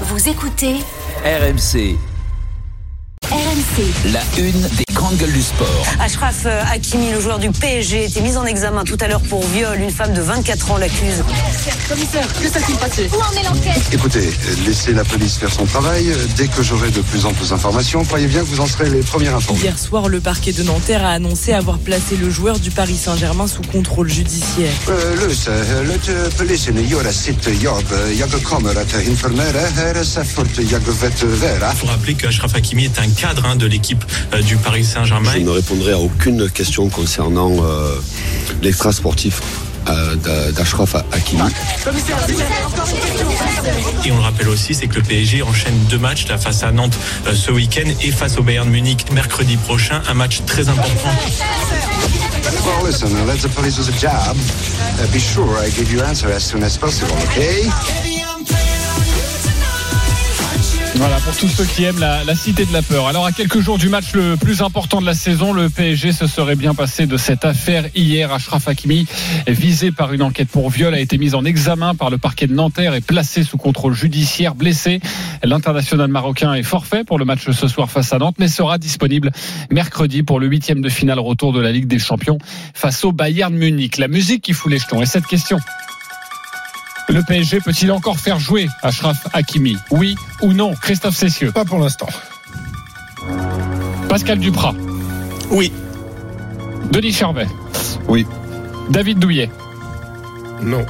Vous écoutez RMC, RMC. la une des grandes gueules du sport. Ashraf euh, Hakimi, le joueur du PSG, était mis en examen tout à l'heure pour viol. Une femme de 24 ans l'accuse. Écoutez, laissez la police faire son travail. Dès que j'aurai de plus en plus d'informations, croyez bien que vous en serez les premiers informés. Hier soir, le parquet de Nanterre a annoncé avoir placé le joueur du Paris Saint-Germain sous contrôle judiciaire. Eh, Lus, le polisen gör sitt jobb. Jag kommer att informera er så fort jag vet vera. Il faut rappeler que Achraf Hakimi est un cadre hein, de l'équipe euh, du Paris Saint-Germain. Je ne répondrai à aucune question concernant euh, l'extra sportif euh, d'A- d'Ashraf Hakimi. Et on le rappelle aussi, c'est que le PSG enchaîne deux matchs là, face à Nantes euh, ce week-end et face au Bayern Munich mercredi prochain. Un match très important. Well, listen, let the police do the job. Uh, be sure I give you answer as soon as possible, okay? Voilà, pour tous ceux qui aiment la, cité de la peur. Alors, à quelques jours du match le plus important de la saison, le PSG se serait bien passé de cette affaire hier. Ashraf Hakimi, visé par une enquête pour viol, a été mis en examen par le parquet de Nanterre et placé sous contrôle judiciaire, blessé. L'international marocain est forfait pour le match ce soir face à Nantes, mais sera disponible mercredi pour le huitième de finale retour de la Ligue des Champions face au Bayern Munich. La musique qui fout les jetons. Et cette question le PSG peut-il encore faire jouer Ashraf Hakimi? Oui ou non Christophe Cessieux? Pas pour l'instant. Pascal Duprat Oui. Denis Charvet Oui. David Douillet Non.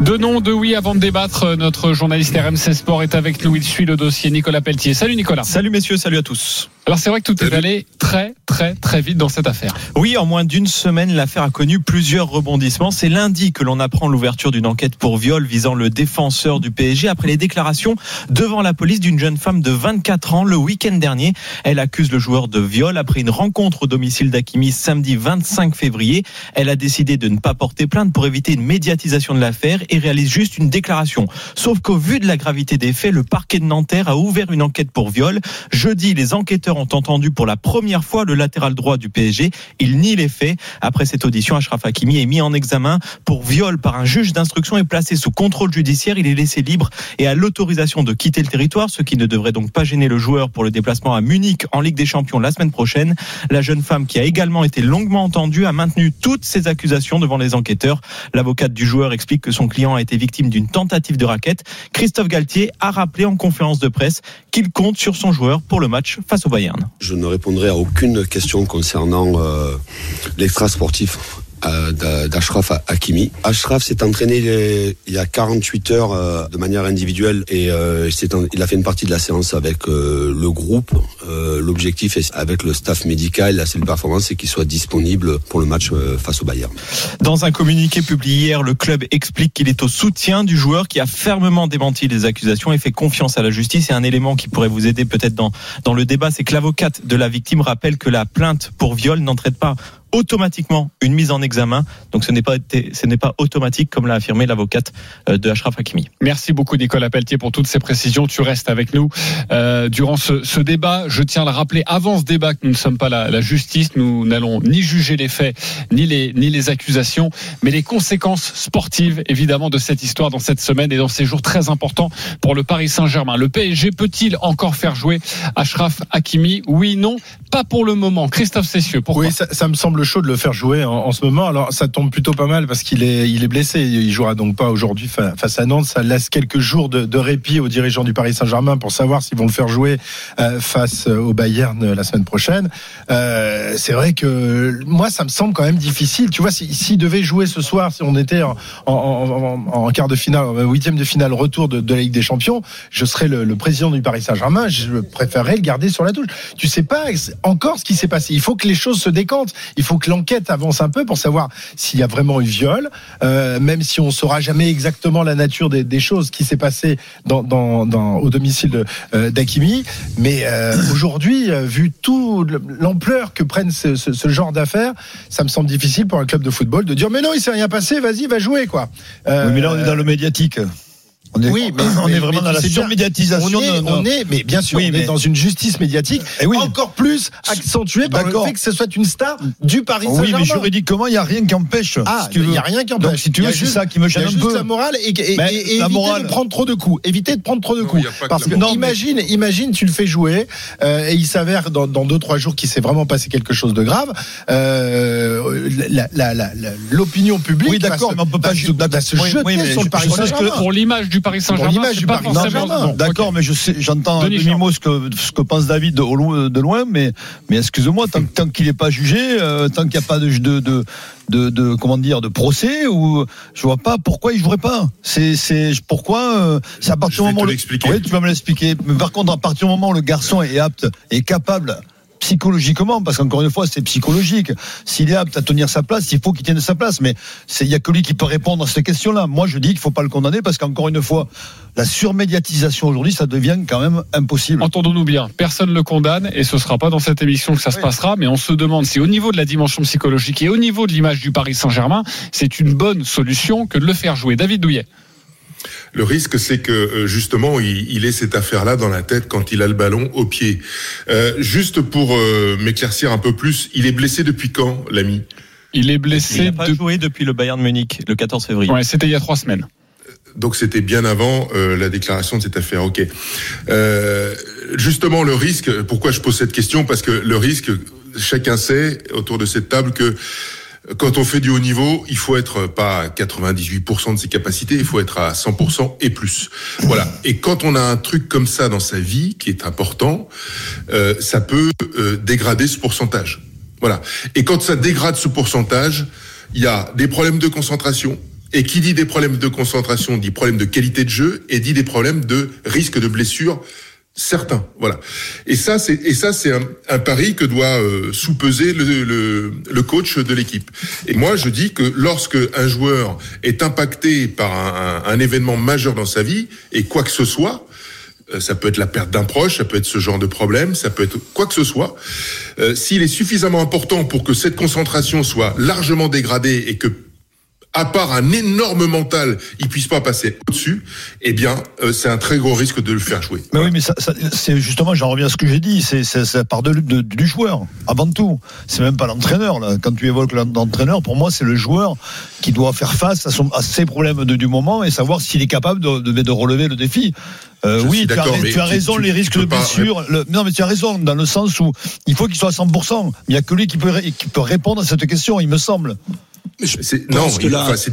Deux noms, deux oui avant de débattre. Notre journaliste RMC Sport est avec nous. Il suit le dossier Nicolas Pelletier. Salut Nicolas. Salut messieurs, salut à tous. Alors c'est vrai que tout est allé très très très vite dans cette affaire. Oui, en moins d'une semaine, l'affaire a connu plusieurs rebondissements. C'est lundi que l'on apprend l'ouverture d'une enquête pour viol visant le défenseur du PSG après les déclarations devant la police d'une jeune femme de 24 ans le week-end dernier. Elle accuse le joueur de viol après une rencontre au domicile d'Akimi samedi 25 février. Elle a décidé de ne pas porter plainte pour éviter une médiatisation de l'affaire et réalise juste une déclaration. Sauf qu'au vu de la gravité des faits, le parquet de Nanterre a ouvert une enquête pour viol. Jeudi, les enquêteurs ont entendu pour la première fois le latéral droit du PSG. Il nie les faits. Après cette audition, Achraf Hakimi est mis en examen pour viol par un juge d'instruction et placé sous contrôle judiciaire. Il est laissé libre et a l'autorisation de quitter le territoire, ce qui ne devrait donc pas gêner le joueur pour le déplacement à Munich en Ligue des Champions la semaine prochaine. La jeune femme qui a également été longuement entendue a maintenu toutes ses accusations devant les enquêteurs. L'avocate du joueur explique que son client a été victime d'une tentative de raquette. Christophe Galtier a rappelé en conférence de presse qu'il compte sur son joueur pour le match face au Bayern. Je ne répondrai à aucune question concernant euh, l'extra sportif d'Ashraf Hakimi. Ashraf s'est entraîné les- il y a 48 heures euh, de manière individuelle et euh, il a fait une partie de la séance avec euh, le groupe. Euh, L'objectif est avec le staff médical, la cellule performance, c'est qu'il soit disponible pour le match euh, face au Bayern. Dans un communiqué publié hier, le club explique qu'il est au soutien du joueur qui a fermement démenti les accusations et fait confiance à la justice. Et un élément qui pourrait vous aider peut-être dans, dans le débat, c'est que l'avocate de la victime rappelle que la plainte pour viol n'entraîne pas automatiquement une mise en examen. Donc ce n'est pas, été- ce n'est pas automatique comme l'a affirmé l'avocate euh, de Ashraf Hakimi. Merci beaucoup Nicolas Pelletier pour toutes ces précisions. Tu restes avec nous euh, durant ce, ce débat. Je tiens à le rappeler avant ce débat que nous ne sommes pas la, la justice. Nous n'allons ni juger les faits ni les ni les accusations, mais les conséquences sportives évidemment de cette histoire dans cette semaine et dans ces jours très importants pour le Paris Saint-Germain. Le PSG peut-il encore faire jouer Ashraf Hakimi? Oui, non, pas pour le moment. Christophe Cessieux, pourquoi? Oui, ça, ça me semble chaud de le faire jouer en, ce moment. Alors, ça tombe plutôt pas mal parce qu'il est, il est blessé. Il jouera donc pas aujourd'hui fa- face à Nantes. Ça laisse quelques jours de, répit aux dirigeants du Paris Saint-Germain pour savoir s'ils vont le faire jouer euh, face au Bayern euh, la semaine prochaine. Euh, c'est vrai que moi, ça me semble quand même difficile. Tu vois, si- s'il devait jouer ce soir, si on était en, en, quart de finale, huitième de finale, retour de, de la Ligue des Champions, je serais le, le président du Paris Saint-Germain. Je préférerais le garder sur la touche. Tu sais pas encore ce qui s'est passé. Il faut que les choses se décantent. Il faut que l'enquête avance un peu pour savoir s'il y a vraiment eu viol, euh, même si on saura jamais exactement la nature des, des choses qui s'est passé dans, dans, dans, au domicile de, euh, d'Akimi. Mais euh, aujourd'hui, euh, vu tout le- l'ampleur que prennent ce, ce, ce genre d'affaires, ça me semble difficile pour un club de football de dire mais non, il s'est rien passé, vas-y, va jouer quoi. Euh, Oui, mais là, on est dans le médiatique. On est, Oui, mais on mais- est vraiment mais dans la surmédiatisation. On est, on est, mais bien sûr, Oui, on mais- est dans une justice médiatique Eh oui. encore plus accentuée par le fait que ce soit une star du Paris Oui, Saint-Germain. mais juridiquement, il n'y a rien qui empêche. Ah, si il veux. n'y a rien qui Donc, empêche. si tu veux, c'est ça qui me Il y gêne a un juste peu. la morale et, et- Mais et- et la éviter morale- de prendre trop de coups. Éviter de prendre trop de Non, coups. que Parce que imagine, imagine, tu le fais jouer euh, et il s'avère dans, dans deux trois jours qu'il s'est vraiment passé quelque chose de grave. Euh, L'opinion publique. Oui, d'accord, mais on peut pas se- Oui, jeter oui, sur le Paris Saint-Germain. que Pour l'image du Paris Saint-Germain, l'image du Paris. D'accord, mais je sais, j'entends Denis de Mimo ce que, ce que pense David de, loin- de loin, mais, mais excuse-moi, tant, tant qu'il n'est pas jugé, euh, tant qu'il n'y a pas de, de, de, de, de- comment dire, de procès, ou je vois pas pourquoi il jouerait pas. C'est, c'est pourquoi euh, c'est à partir Je du moment te où le- l'expliquer. Oui, tu vas me l'expliquer. Par contre, à partir du moment où le garçon est apte, est capable psychologiquement, parce qu'encore une fois, c'est psychologique. S'il est apte à tenir sa place, il faut qu'il tienne sa place. Mais c'est, il y a que lui qui peut répondre à ces questions-là. Moi, je dis qu'il faut pas le condamner parce qu'encore une fois, la surmédiatisation aujourd'hui, ça devient quand même impossible. Entendons-nous bien, personne ne le condamne et ce sera pas dans cette émission que ça se passera, mais on se demande si au niveau de la dimension psychologique et au niveau de l'image du Paris Saint-Germain, c'est une bonne solution que de le faire jouer. David Douillet. Le risque, c'est que euh, justement, il, il ait cette affaire-là dans la tête quand il a le ballon au pied. Euh, juste pour euh, m'éclaircir un peu plus, il est blessé depuis quand, l'ami? Il est Il blessé n'a pas de... joué depuis le Bayern Munich le 14 février. Ouais, c'était il y a trois semaines. Donc c'était bien avant euh, la déclaration de cette affaire. Ok. Euh, justement, le risque. Pourquoi je pose cette question? Parce que le risque, chacun sait autour de cette table que quand on fait du haut niveau, il faut être pas à 98% de ses capacités, il faut être à 100% et plus. Voilà. Et quand on a un truc comme ça dans sa vie qui est important, euh, ça peut euh, dégrader ce pourcentage. Voilà. Et quand ça dégrade ce pourcentage, il y a des problèmes de concentration. Et qui dit des problèmes de concentration dit problème de qualité de jeu et dit des problèmes de risque de blessure certains. Voilà. Et ça, c'est et ça, c'est un, un pari que doit euh, sous-peser le, le, le coach de l'équipe. Et moi, je dis que lorsque un joueur est impacté par un, un- un événement majeur dans sa vie et quoi que ce soit, euh, ça peut être la perte d'un proche, ça peut être ce genre de problème, ça peut être quoi que ce soit. Euh, S'il est suffisamment important pour que cette concentration soit largement dégradée et que à part un énorme mental, il puisse pas passer au-dessus, eh bien, euh, c'est un très gros risque de le faire jouer. Mais oui, mais ça, ça- c'est justement, j'en reviens à ce que j'ai dit, c'est c'est- ça part de, de- du joueur, avant tout. C'est même pas l'entraîneur. là. Quand tu évoques l'entraîneur, pour moi, c'est le joueur qui doit faire face à, son, à ses problèmes de- du moment et savoir s'il est capable de, de, de relever le défi. Euh, oui, tu as, tu raison, tu- les risques de pas- blessure. le- non, mais tu as raison, dans le sens où il faut qu'il soit à 100%. Il n'y a que lui qui peut, qui peut répondre à cette question, il me semble. C'est- pense non, que là- enfin, c'est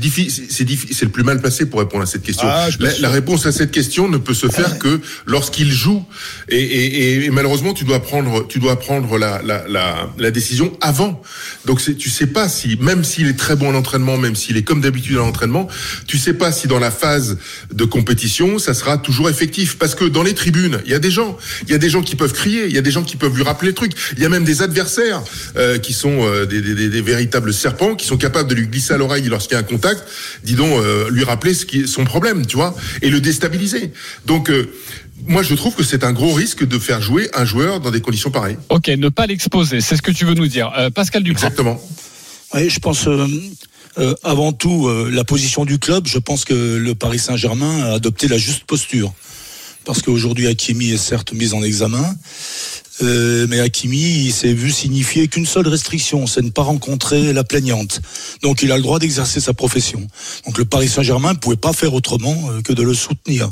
c'est le plus mal placé pour répondre à cette question. Ah, je la, réponse à cette question ne peut se faire que lorsqu'il joue. Et, et- et malheureusement, tu dois prendre, tu dois prendre la, la, la, la décision avant. Donc, tu sais pas si, même s'il est très bon en entraînement, même s'il est comme d'habitude en entraînement, tu sais pas si dans la phase de compétition, ça sera toujours effectif. Parce que dans les tribunes, il y a des gens, il y a des gens qui peuvent crier, il y a des gens qui peuvent lui rappeler le truc. Il y a même des adversaires euh, qui sont euh, des, des- des- des véritables serpents, qui sont capables de lui glisser à l'oreille lorsqu'il y a un contact, dis donc, euh, lui rappeler ce qui est son problème, tu vois, et le déstabiliser. Donc, euh, moi, je trouve que c'est un gros risque de faire jouer un joueur dans des conditions pareilles. Ok, ne pas l'exposer, c'est ce que tu veux nous dire. Euh, Pascal Duprat. Exactement. Oui, je pense euh, euh, avant tout euh, la position du club. Je pense que le Paris Saint-Germain a adopté la juste posture. Parce qu'aujourd'hui, Hakimi est certes mis en examen, euh, mais Hakimi, il s'est vu signifier qu'une seule restriction, c'est ne pas rencontrer la plaignante. Donc, il a le droit d'exercer sa profession. Donc, le Paris Saint-Germain ne pouvait pas faire autrement euh, que de le soutenir.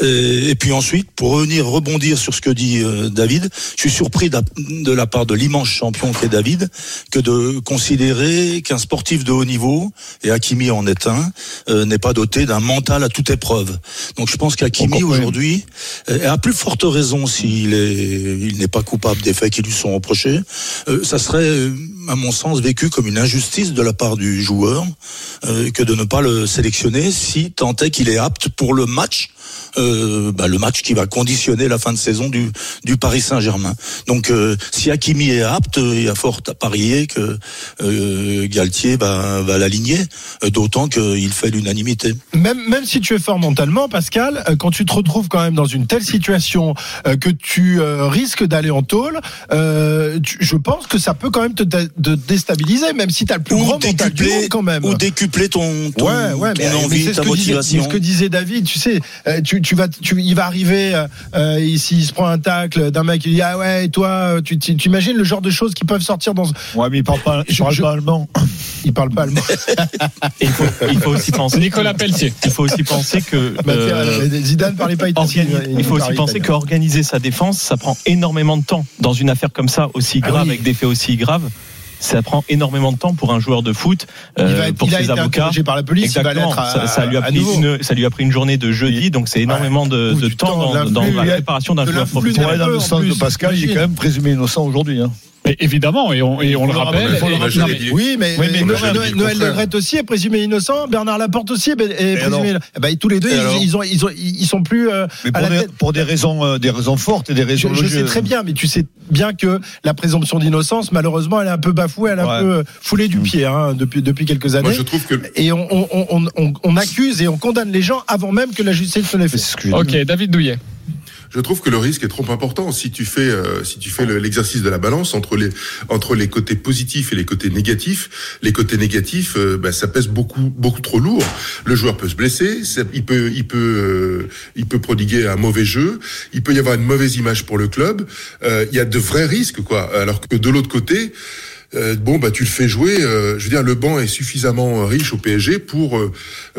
Et, et puis ensuite, pour revenir rebondir sur ce que dit euh, David, je suis surpris de la part de l'immense champion qu'est David, que de considérer qu'un sportif de haut niveau, et Hakimi en est un, euh, n'est pas doté d'un mental à toute épreuve. Donc je pense qu'Hakimi aujourd'hui, euh, et à plus forte raison s'il est, il n'est pas coupable des faits qui lui sont reprochés, euh, ça serait, euh, à mon sens, vécu comme une injustice de la part du joueur euh, que de ne pas le sélectionner si tant est qu'il est apte pour le match euh, bah, le match qui va conditionner la fin de saison du, du Paris Saint-Germain. Donc euh, si Hakimi est apte, il y a fort à parier que Galtier va, va l'aligner, d'autant qu'il fait l'unanimité. Même, même si tu es fort mentalement, Pascal, quand tu te retrouves quand même dans une telle situation que tu risques d'aller en tôle, je pense que ça peut quand même te, te déstabiliser, même si tu as le plus Ou grand mental du monde quand même. Ou décupler ton, ton, ouais, ouais, ton mais, mais envie, c'est ce ta que disait, motivation. ce que disait David. Tu sais, euh, tu, tu vas, tu, il va arriver euh, euh, ici, il se prend un tacle d'un mec, il dit ah ouais, et toi, euh, tu tu- tu imagines le genre de choses qui peuvent sortir dans. Ouais, mais il parle pas, il Je- parle je- pas allemand. Il parle pas allemand. Il faut, il faut aussi penser. Nicolas Pelletier. Il faut aussi penser que. Bah, euh, Zidane parlait pas italien. il faut aussi penser qu'organiser sa défense, ça prend énormément de temps. Dans une affaire comme ça, aussi Ah grave, oui. avec des faits aussi graves, ça prend énormément de temps pour un joueur de foot, Il euh, va être, pour il a ses été avocats. interrogé par la police. Il va Exactement. l'être à- ça, ça lui a à pris nouveau. une, ça lui a pris une journée de jeudi, donc c'est énormément de, Ou de du temps temps, dans, de dans l'influx, la préparation d'un de joueur l'influx professionnel. Ouais, dans le en sens de Pascal, il est quand même présumé innocent aujourd'hui. Hein. Et évidemment, et on, et on le rappelle. Oui, mais, Oui, mais Noël, Noël- le. Legrette aussi est présumé innocent. Bernard Laporte aussi est, présumé. Eh ben, tous les deux, ils, ils ont, ils, ont, ils sont plus euh, Mais à pour la des, tête. pour des raisons, euh, des raisons fortes et des Je, raisons je logiques. sais très bien, mais tu sais bien que la présomption d'innocence, malheureusement, elle est un peu bafouée, elle est un peu euh, foulée du pied hein, depuis, depuis quelques années. Moi, je trouve que Et on, on, on, on, on accuse et on condamne les gens avant même que la justice ne les C'est fait. Ok, David Douillet. Je trouve que le risque est trop important. Si tu fais, euh, si tu fais le- l'exercice de la balance entre les entre les côtés positifs et les côtés négatifs, les côtés négatifs, euh, bah, ça pèse beaucoup beaucoup trop lourd. Le joueur peut se blesser, il peut il peut euh, il peut prodiguer un mauvais jeu, il peut y avoir une mauvaise image pour le club. Euh, Il y a de vrais risques, quoi. Alors que de l'autre côté. euh, bon bah tu le fais jouer. euh, je veux dire le banc est suffisamment riche au PSG pour euh,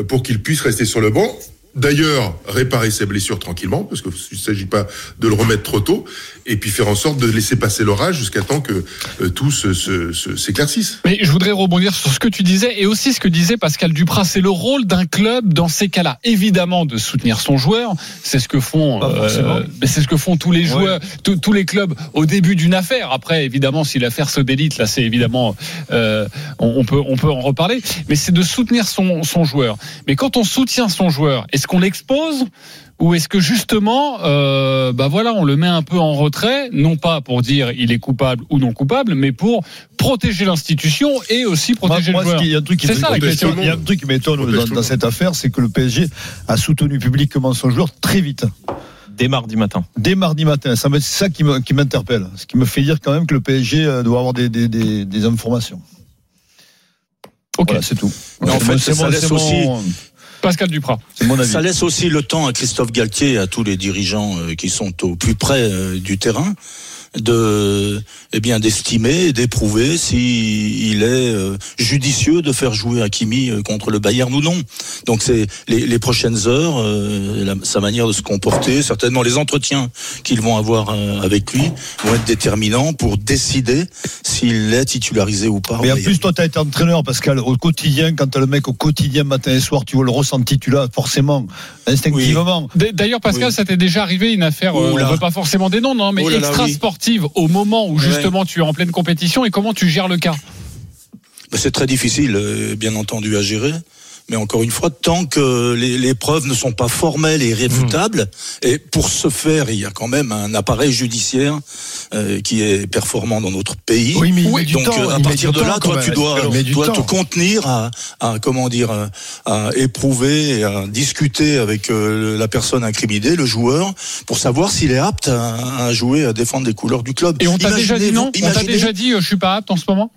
pour qu'il puisse rester sur le banc. D'ailleurs, réparer ses blessures tranquillement, parce qu'il ne s'agit pas de le remettre trop tôt, et puis faire en sorte de laisser passer l'orage jusqu'à temps que euh, tout se- se- se- s'éclaircisse. Mais je voudrais rebondir sur ce que tu disais et aussi ce que disait Pascal Duprat. C'est le rôle d'un club dans ces cas-là. Évidemment, de soutenir son joueur. C'est ce que font, c'est ce que font tous les joueurs, tous- tous les clubs au début d'une affaire. Après, évidemment, si l'affaire se délite, là, c'est évidemment, euh, on, on peut, on peut en reparler. Mais c'est de soutenir son, son joueur. Mais quand on soutient son joueur, est-ce qu'on l'expose ou est-ce que justement, euh, bah voilà, on le met un peu en retrait, non pas pour dire il est coupable ou non coupable, mais pour protéger l'institution et aussi protéger moi, le joueur. il y a un truc qui C'est me- ça, la il y a- question. il y a un truc qui m'étonne dans, cette affaire, c'est que le PSG a soutenu publiquement son joueur très vite, Dès mardi matin. dès mardi matin. Ça me- C'est ça qui m'interpelle, ce qui me fait dire quand même que le PSG euh, doit avoir des, des, des, des informations. Ok. Voilà, c'est tout. Mais en C'est fait, mon- c'est ça mon- laisse c'est mon- Pascal. Ça laisse aussi le temps à Christophe Galtier et à tous les dirigeants euh, qui sont au plus près euh, du terrain de eh bien d'estimer et d'éprouver si il est euh, judicieux de faire jouer Hakimi euh, contre le Bayern ou non. Donc c'est les, les prochaines heures, euh, la- sa manière de se comporter, certainement les entretiens qu'ils vont avoir euh, avec lui vont être déterminants pour décider s'il est titularisé ou pas. Mais en plus, toi, tu as été entraîneur, Pascal, au quotidien, quand tu le mec au quotidien, matin et soir, tu vois le ressenti, tu l'as forcément, instinctivement. D'ailleurs, Pascal, Oui. ça t'est déjà arrivé une affaire, euh, on veut pas forcément des noms, non, mais Oh là là, extra oui. sportive au moment où justement tu es en pleine compétition et comment tu gères le cas? Ben, C'est très difficile, euh, bien entendu, à gérer. Mais encore une fois, tant que les, les preuves ne sont pas formelles et irréfutables, et pour ce faire, il y a quand même un appareil judiciaire euh, qui est performant dans notre pays. Oui, mais du Donc temps, euh, à partir de là, toi, tu dois, te contenir à, à, comment dire, à, à éprouver, et à discuter avec euh, la personne incriminée, le joueur, pour savoir s'il est apte à, à jouer, à défendre les couleurs du club. Et on t'a déjà dit Imaginez- non? On t'a imaginez- déjà dit euh, je suis pas apte en ce moment?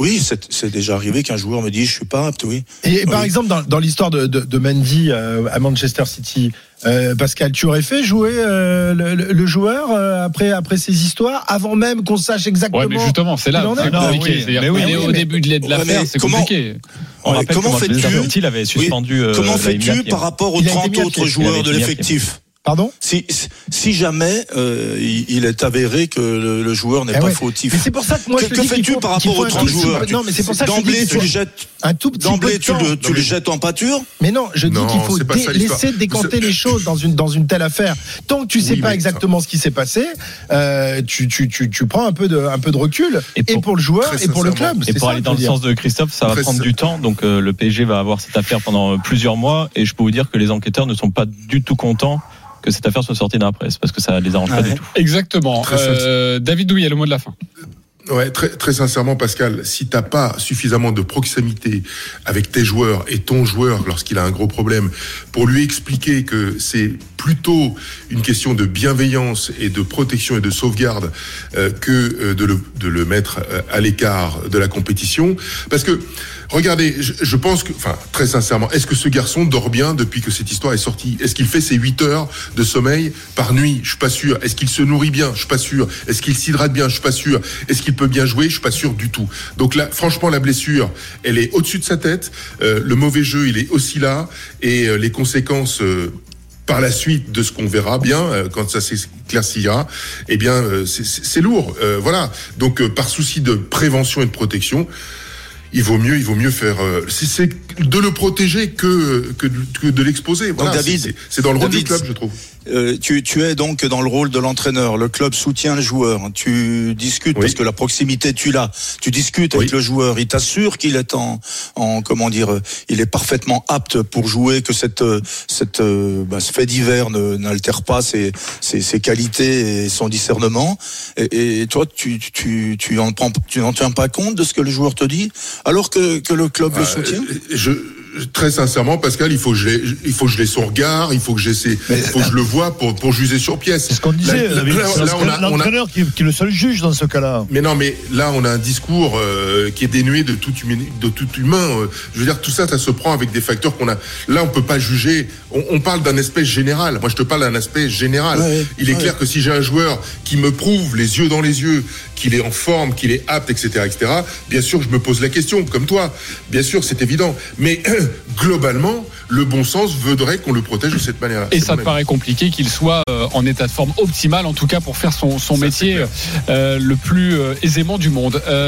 Oui, c'est c'est déjà arrivé qu'un joueur me dise je suis pas apte, oui. Et par Oui. exemple, dans, dans l'histoire de, de, de Mendy euh, à Manchester City, euh, Pascal, tu aurais fait jouer euh, le, joueur euh, après, après ces histoires, avant même qu'on sache exactement. Ouais, mais justement, c'est là c'est compliqué. oui, mais oui, oui, au mais- début de l'aide de Ouais, l'affaire, mais c'est comment- compliqué. On Ouais, comment fais-tu City, il avait suspendu. euh, Comment fais-tu par rapport aux Il a été 30 mis à autres joueurs de l'effectif? Pardon si, si jamais euh, il, est avéré que le, le joueur n'est Eh pas ouais. fautif. Mais c'est pour ça que moi, que, je que fais-tu par rapport aux un 30 tout petit joueurs non, mais c'est pour ça que je te dis D'emblée, tu le jettes. un tout petit D'emblée, tu le, tu le jettes en pâture. Mais non, je dis Non, qu'il faut laisser décanter les choses dans une dans une telle affaire. Tant que tu sais Oui, pas exactement ce qui s'est passé, euh, tu, tu, tu, tu prends un peu de un peu de recul Et et pour- le joueur et pour le club. Et pour aller dans le sens de Christophe, ça va prendre du temps. Donc euh, le PSG va avoir cette affaire pendant plusieurs mois. Et je peux vous dire que les enquêteurs ne sont pas du tout contents que cette affaire soit sortie dans la presse parce que ça les arrange pas Ah du ouais. tout. Exactement. Euh, David Douillet, le mot de la fin. Ouais, très, très sincèrement, Pascal, si t'as pas suffisamment de proximité avec tes joueurs et ton joueur lorsqu'il a un gros problème, pour lui expliquer que c'est plutôt une question de bienveillance et de protection et de sauvegarde euh, que euh, de, le, de le mettre euh, à l'écart de la compétition, parce que regardez, je, je pense que, enfin, très sincèrement, est-ce que ce garçon dort bien depuis que cette histoire est sortie? Est-ce qu'il fait ses 8 heures de sommeil par nuit? Je suis pas sûr. Est-ce qu'il se nourrit bien? Je suis pas sûr. Est-ce qu'il s'hydrate bien? Je suis pas sûr. Est-ce qu'il peut bien jouer? Je suis pas sûr du tout. Donc là, franchement, la blessure, elle est au-dessus de sa tête. Euh, le mauvais jeu, il est aussi là, et euh, les conséquences. euh, par la suite de ce qu'on verra bien euh, quand ça s'éclaircira, eh bien euh, c'est- lourd, euh, voilà. Donc euh, par souci de prévention et de protection, il vaut mieux, il vaut mieux faire. euh, c'est- de le protéger que que de, que de l'exposer. Voilà, David, c'est- dans le rôle du club, je trouve. Euh, tu, tu es donc dans le rôle de l'entraîneur. Le club soutient le joueur. Tu discutes Oui. parce que la proximité tu l'as. Tu discutes avec le joueur. Il t'assure qu'il est en, en comment dire, euh, il est parfaitement apte pour jouer. Que cette euh, cette bah, ce fait divers ne- n'altère pas ses, ses ses qualités et son discernement. Et, et toi, tu tu tu en prends, tu n'en tiens pas compte de ce que le joueur te dit, alors que que le club le Euh, soutient? je, très sincèrement, Pascal, il faut que je l'ai, il faut que je l'ai son regard, il faut que ses- il faut que je le vois pour pour juger sur pièce. C'est ce qu'on disait. L'entraîneur qui, qui est le seul juge dans ce cas-là. Mais non, mais là, on a un discours euh, qui est dénué de tout, humain, de tout humain. euh. je veux dire, tout ça, ça se prend avec des facteurs qu'on a. Là, on peut pas juger. On, on parle d'un aspect général. Moi, je te parle d'un aspect général. Ouais. Il est Ouais. clair que si j'ai un joueur qui me prouve les yeux dans les yeux qu'il est en forme, qu'il est apte, etc., etc., bien sûr, je me pose la question, comme toi. Bien sûr, c'est évident. Mais globalement, le bon sens voudrait qu'on le protège de cette manière-là. Et C'est ça te paraît compliqué qu'il soit euh, en état de forme optimal, en tout cas pour faire son, son Ça, c'est métier euh, le plus euh, aisément du monde. Euh,